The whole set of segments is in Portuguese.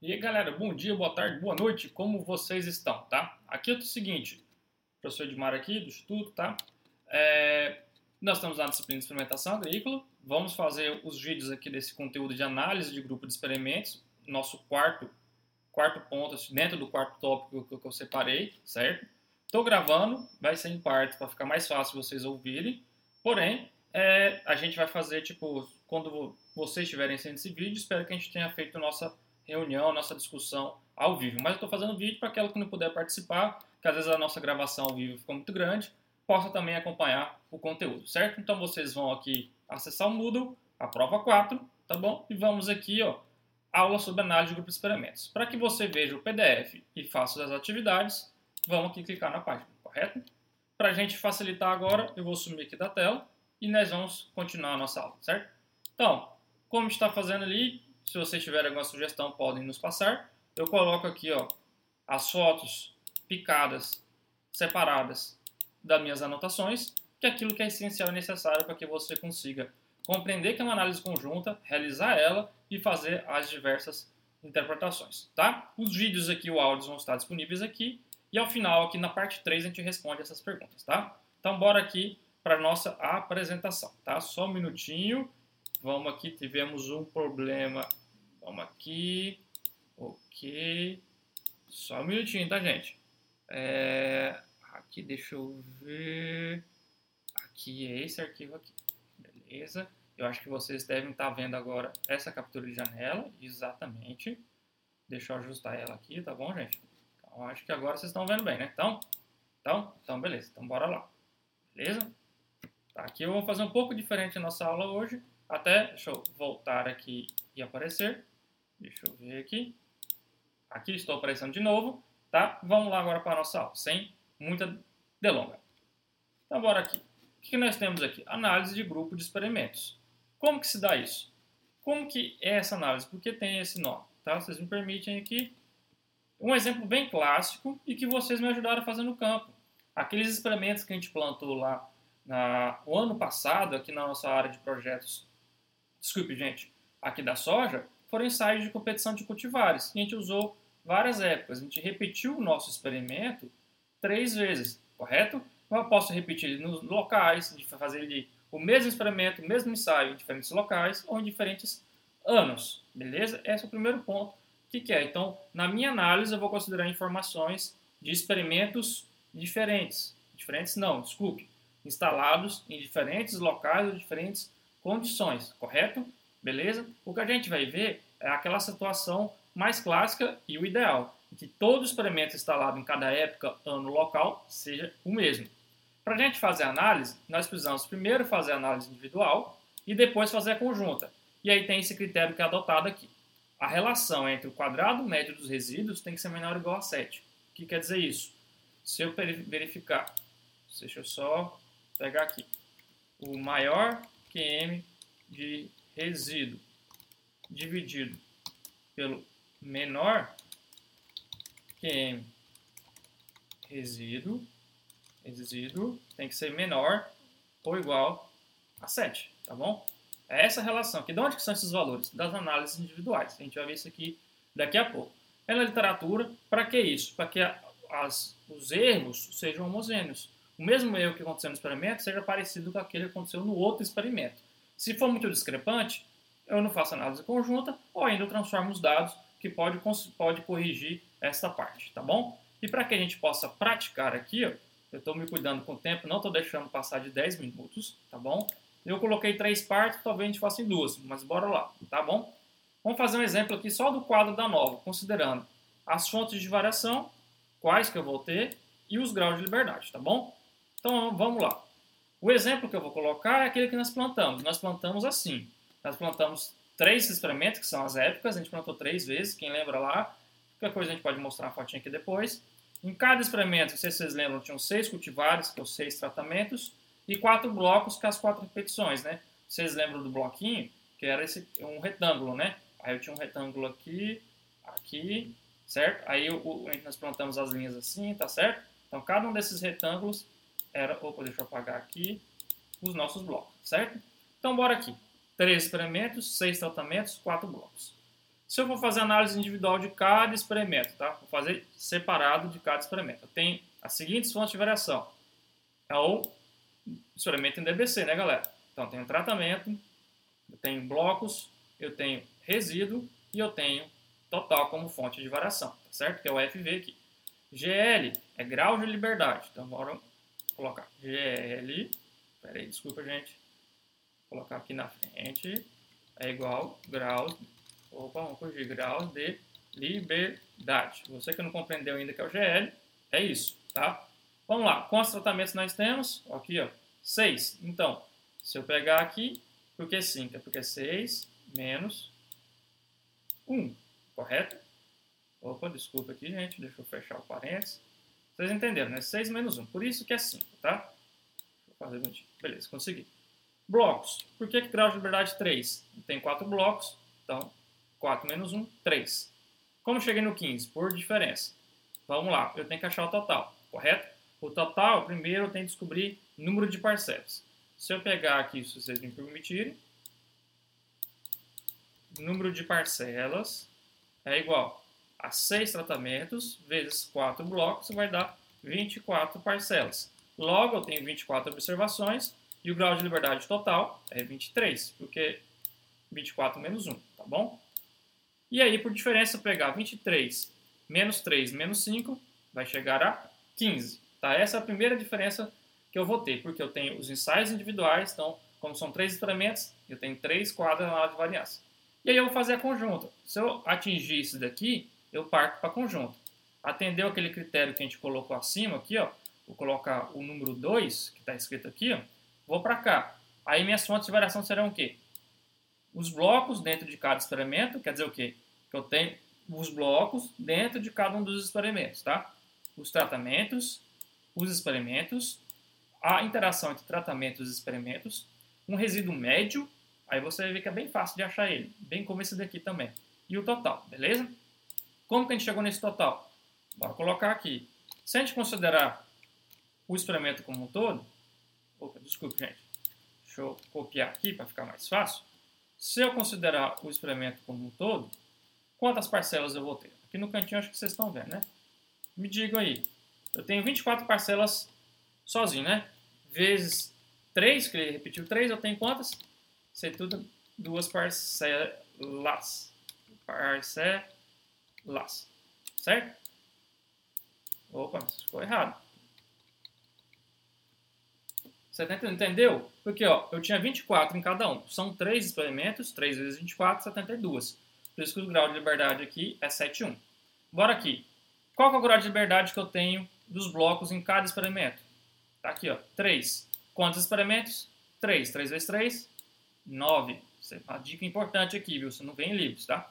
E aí, galera, bom dia, boa tarde, boa noite, como vocês estão, tá? Aqui é o seguinte, professor Edmar aqui, do Instituto, tá? É, nós estamos na disciplina de experimentação agrícola, vamos fazer os vídeos aqui desse conteúdo de análise de grupo de experimentos, nosso quarto, quarto ponto, assim, dentro do quarto tópico que eu separei, certo? Estou gravando, vai ser em partes para ficar mais fácil vocês ouvirem, porém, é, a gente vai fazer, tipo, quando vocês estiverem sendo esse vídeo, espero que a gente tenha feito nossa reunião, nossa discussão ao vivo. Mas eu estou fazendo vídeo para aquela que não puder participar, que às vezes a nossa gravação ao vivo ficou muito grande, possa também acompanhar o conteúdo, certo? Então vocês vão aqui acessar o Moodle, a prova 4, tá bom? E vamos aqui, ó, aula sobre análise de grupos de experimentos. Para que você veja o PDF e faça as atividades, vamos aqui clicar na página, correto? Para a gente facilitar agora, eu vou sumir aqui da tela e nós vamos continuar a nossa aula, certo? Então, como está fazendo ali, se vocês tiverem alguma sugestão, podem nos passar. Eu coloco aqui ó, as fotos picadas, separadas das minhas anotações, que é aquilo que é essencial e necessário para que você consiga compreender que é uma análise conjunta, realizar ela e fazer as diversas interpretações, tá? Os vídeos aqui, o áudio vão estar disponíveis aqui e ao final, aqui na parte 3, a gente responde essas perguntas, tá? Então, bora aqui para nossa apresentação, tá? Só um minutinho. Vamos aqui, tivemos um problema Vamos aqui. Ok. Só um minutinho, tá, gente? É, aqui, deixa eu ver. Aqui é esse arquivo aqui. Beleza. Eu acho que vocês devem estar tá vendo agora essa captura de janela. Exatamente. Deixa eu ajustar ela aqui, tá bom, gente? Então, acho que agora vocês estão vendo bem, né? Então, então, então beleza. Então, bora lá. Beleza? Tá, aqui eu vou fazer um pouco diferente a nossa aula hoje. Até, deixa eu voltar aqui e aparecer. Deixa eu ver aqui. Aqui estou aparecendo de novo, tá? Vamos lá agora para a nossa aula, sem muita delonga. Então, bora aqui. O que nós temos aqui? Análise de grupo de experimentos. Como que se dá isso? Como que é essa análise? Por que tem esse nome? Tá? Vocês me permitem aqui um exemplo bem clássico e que vocês me ajudaram a fazer no campo. Aqueles experimentos que a gente plantou lá na, o ano passado, aqui na nossa área de projetos, desculpe gente, aqui da soja, foram ensaios de competição de cultivares. E a gente usou várias épocas. A gente repetiu o nosso experimento três vezes, correto? Então, eu posso repetir nos locais, de fazer o mesmo experimento, o mesmo ensaio em diferentes locais ou em diferentes anos, beleza? Esse é o primeiro ponto. Que, que é? Então, na minha análise, eu vou considerar informações de experimentos diferentes. Diferentes não, desculpe. Instalados em diferentes locais ou diferentes condições, correto? beleza? O que a gente vai ver é aquela situação mais clássica e o ideal, que todo experimento instalado em cada época, ano, local, seja o mesmo. Para a gente fazer a análise, nós precisamos primeiro fazer a análise individual e depois fazer a conjunta. E aí tem esse critério que é adotado aqui. A relação entre o quadrado médio dos resíduos tem que ser menor ou igual a 7. O que quer dizer isso? Se eu verificar, deixa eu só pegar aqui, o maior QM de resíduo dividido pelo menor QM resíduo, resíduo tem que ser menor ou igual a 7, tá bom? É essa relação aqui. De onde que são esses valores? Das análises individuais. A gente vai ver isso aqui daqui a pouco. É na literatura, para que isso? Para que as, os erros sejam homogêneos. O mesmo erro que aconteceu no experimento seja parecido com aquele que aconteceu no outro experimento. Se for muito discrepante, eu não faço análise conjunta ou ainda transformo os dados que pode, pode corrigir essa parte, tá bom? E para que a gente possa praticar aqui, eu estou me cuidando com o tempo, não estou deixando passar de 10 minutos, tá bom? Eu coloquei três partes, talvez a gente faça em duas, mas bora lá, tá bom? Vamos fazer um exemplo aqui só do quadro da nova, considerando as fontes de variação, quais que eu vou ter, e os graus de liberdade, tá bom? Então vamos lá. O exemplo que eu vou colocar é aquele que nós plantamos. Nós plantamos assim. Nós plantamos três experimentos, que são as épocas. A gente plantou três vezes, quem lembra lá. Qualquer coisa a gente pode mostrar uma fotinha aqui depois. Em cada experimento, não sei se vocês lembram, tinham seis cultivares, que seis tratamentos, e quatro blocos, que são as quatro repetições, né? Vocês lembram do bloquinho? Que era esse, um retângulo, né? Aí eu tinha um retângulo aqui, aqui, certo? Aí o, nós plantamos as linhas assim, tá certo? Então, cada um desses retângulos era, opa, deixa eu apagar aqui, os nossos blocos, certo? Então, bora aqui. Três experimentos, seis tratamentos, quatro blocos. Se eu for fazer análise individual de cada experimento, tá? Vou fazer separado de cada experimento. Tenho as seguintes fontes de variação. É o experimento em DBC, né, galera? Então, eu tenho tratamento, eu tenho blocos, eu tenho resíduo e eu tenho total como fonte de variação, tá certo? Que é o FV aqui. GL é grau de liberdade. Então, colocar GL. Pera aí, desculpa, gente. Vou colocar aqui na frente. É igual graus. Opa, vamos corrigir. Graus de liberdade. Você que não compreendeu ainda que é o GL, é isso, tá? Vamos lá. Quantos tratamentos nós temos? Aqui, ó. 6. Então, se eu pegar aqui, por que 5? É porque 6 menos 1, correto? Opa, desculpa aqui, gente. Deixa eu fechar o parênteses. Vocês entenderam, né? 6 menos 1. Por isso que é 5, tá? Eu fazer bonitinho. Beleza, consegui. Blocos. Por que, que grau de liberdade 3? Tem 4 blocos, então 4 menos 1, 3. Como cheguei no 15? Por diferença. Vamos lá, eu tenho que achar o total, correto? O total, primeiro eu tenho que descobrir número de parcelas. Se eu pegar aqui, se vocês me permitirem, número de parcelas é igual a 6 tratamentos vezes 4 blocos, vai dar 24 parcelas. Logo, eu tenho 24 observações e o grau de liberdade total é 23, porque 24 menos 1, tá bom? E aí, por diferença, pegar 23 menos 3 menos 5, vai chegar a 15. Tá? Essa é a primeira diferença que eu vou ter, porque eu tenho os ensaios individuais, então, como são três experimentos, eu tenho três quadros na de variância. E aí eu vou fazer a conjunta. Se eu atingir isso daqui, eu parto para conjunto. Atendeu aquele critério que a gente colocou acima aqui, ó, vou colocar o número 2, que está escrito aqui, ó, vou para cá. Aí minhas fontes de variação serão o quê? Os blocos dentro de cada experimento, quer dizer o quê? Que eu tenho os blocos dentro de cada um dos experimentos, tá? Os tratamentos, os experimentos, a interação entre tratamentos e experimentos, um resíduo médio, aí você vai ver que é bem fácil de achar ele, bem como esse daqui também, e o total, beleza? Como que a gente chegou nesse total? Bora colocar aqui. Se a gente considerar o experimento como um todo, opa, desculpe, gente, deixa eu copiar aqui para ficar mais fácil. Se eu considerar o experimento como um todo, quantas parcelas eu vou ter? Aqui no cantinho acho que vocês estão vendo, né? Me digam aí. Eu tenho 24 parcelas sozinho, né? Vezes 3, que ele repetiu 3, eu tenho quantas? Sei tudo, duas parcelas. Parcelas laço. Certo? Opa, ficou errado. Você entendeu? Porque ó, eu tinha 24 em cada um. São três experimentos, 3 vezes 24, 72. Por isso que o grau de liberdade aqui é 7,1. Bora aqui. Qual é o grau de liberdade que eu tenho dos blocos em cada experimento? Tá aqui, ó, 3. Quantos experimentos? 3. 3 vezes 3, 9. Uma dica importante aqui, viu? Você não vem em livros, tá?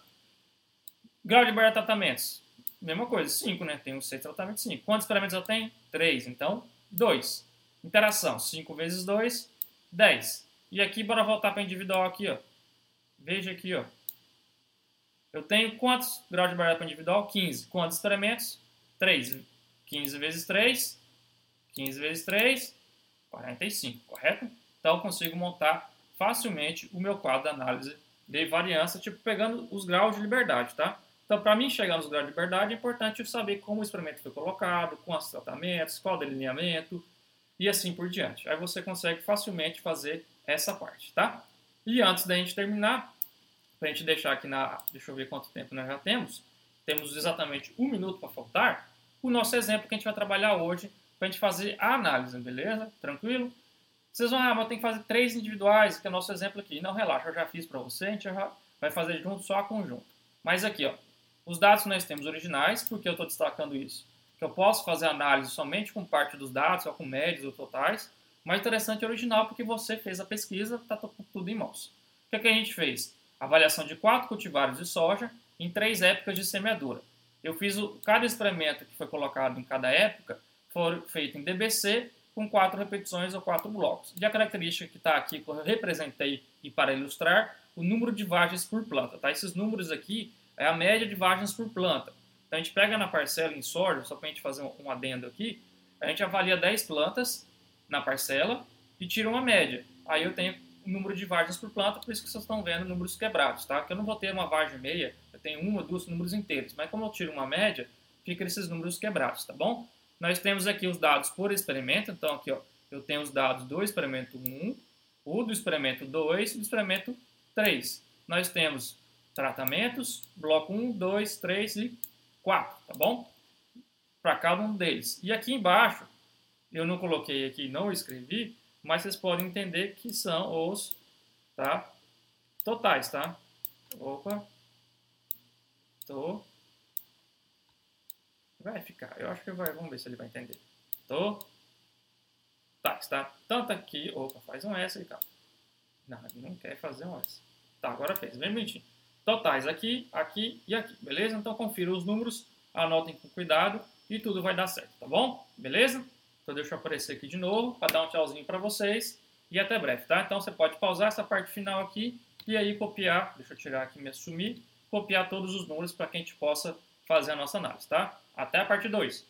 Grau de liberdade de tratamentos. Mesma coisa, 5, né? Tem os 6 tratamentos, 5. Quantos experimentos eu tenho? 3. Então, 2. Interação, 5 vezes 2, 10. E aqui, bora voltar para individual aqui, ó. Veja aqui, ó. Eu tenho quantos graus de liberdade para individual? 15. Quantos experimentos? 3. 15 vezes 3, 15 vezes 3, 45, correto? Então, eu consigo montar facilmente o meu quadro de análise de variância, tipo, pegando os graus de liberdade, tá? Então, para mim chegar nos graus de liberdade, é importante eu saber como o experimento foi colocado, quantos tratamentos, qual delineamento e assim por diante. Aí você consegue facilmente fazer essa parte, tá? E antes da gente terminar, para a gente deixar aqui na... Deixa eu ver quanto tempo nós já temos. Temos exatamente um minuto para faltar. O nosso exemplo que a gente vai trabalhar hoje para a gente fazer a análise, beleza? Tranquilo? Vocês vão, ah, mas tem que fazer três individuais, que é o nosso exemplo aqui. Não, relaxa, eu já fiz para você, a gente já vai fazer junto, só a conjunto. Mas aqui, ó, os dados que nós temos originais, porque eu estou destacando isso? Que eu posso fazer análise somente com parte dos dados, ou com médios ou totais. Mais interessante é original, porque você fez a pesquisa, está tudo em mãos. O que, é que a gente fez? Avaliação de quatro cultivares de soja em três épocas de semeadura. Eu fiz o, cada experimento que foi colocado em cada época foi feito em DBC com quatro repetições ou quatro blocos. E a característica que está aqui, que eu representei e para ilustrar, o número de vagens por planta. Tá? Esses números aqui é a média de vagens por planta. Então a gente pega na parcela em soja, só para a gente fazer um adendo aqui, a gente avalia 10 plantas na parcela e tira uma média. Aí eu tenho o número de vagens por planta, por isso que vocês estão vendo números quebrados, tá? Que eu não vou ter uma vagem meia, Eu tenho uma, duas números inteiros. Mas como eu tiro uma média, fica esses números quebrados, tá bom? Nós temos aqui os dados por experimento. Então, aqui, ó, eu tenho os dados do experimento 1, o do experimento 2 e do experimento 3. Nós temos tratamentos, bloco 1, 2, 3 e 4, tá bom? Para cada um deles. E aqui embaixo, eu não coloquei aqui, não escrevi, mas vocês podem entender que são os tá, totais, tá? Opa. Tô. Vai ficar. Eu acho que vai. Vamos ver se ele vai entender. Tô. Tá, está tanto aqui. Opa, faz um S aí, cara. Não, ele não quer fazer um S. Tá, agora fez. Bem bonitinho. Totais aqui, aqui e aqui. Beleza? Então confira os números. Anotem com cuidado. E tudo vai dar certo, tá bom? Beleza? Então deixa eu aparecer aqui de novo para dar um tchauzinho para vocês. E até breve, tá? Então você pode pausar essa parte final aqui e aí copiar. Deixa eu tirar aqui me assumir. Copiar todos os números para que a gente possa fazer a nossa análise, tá? Até a parte 2.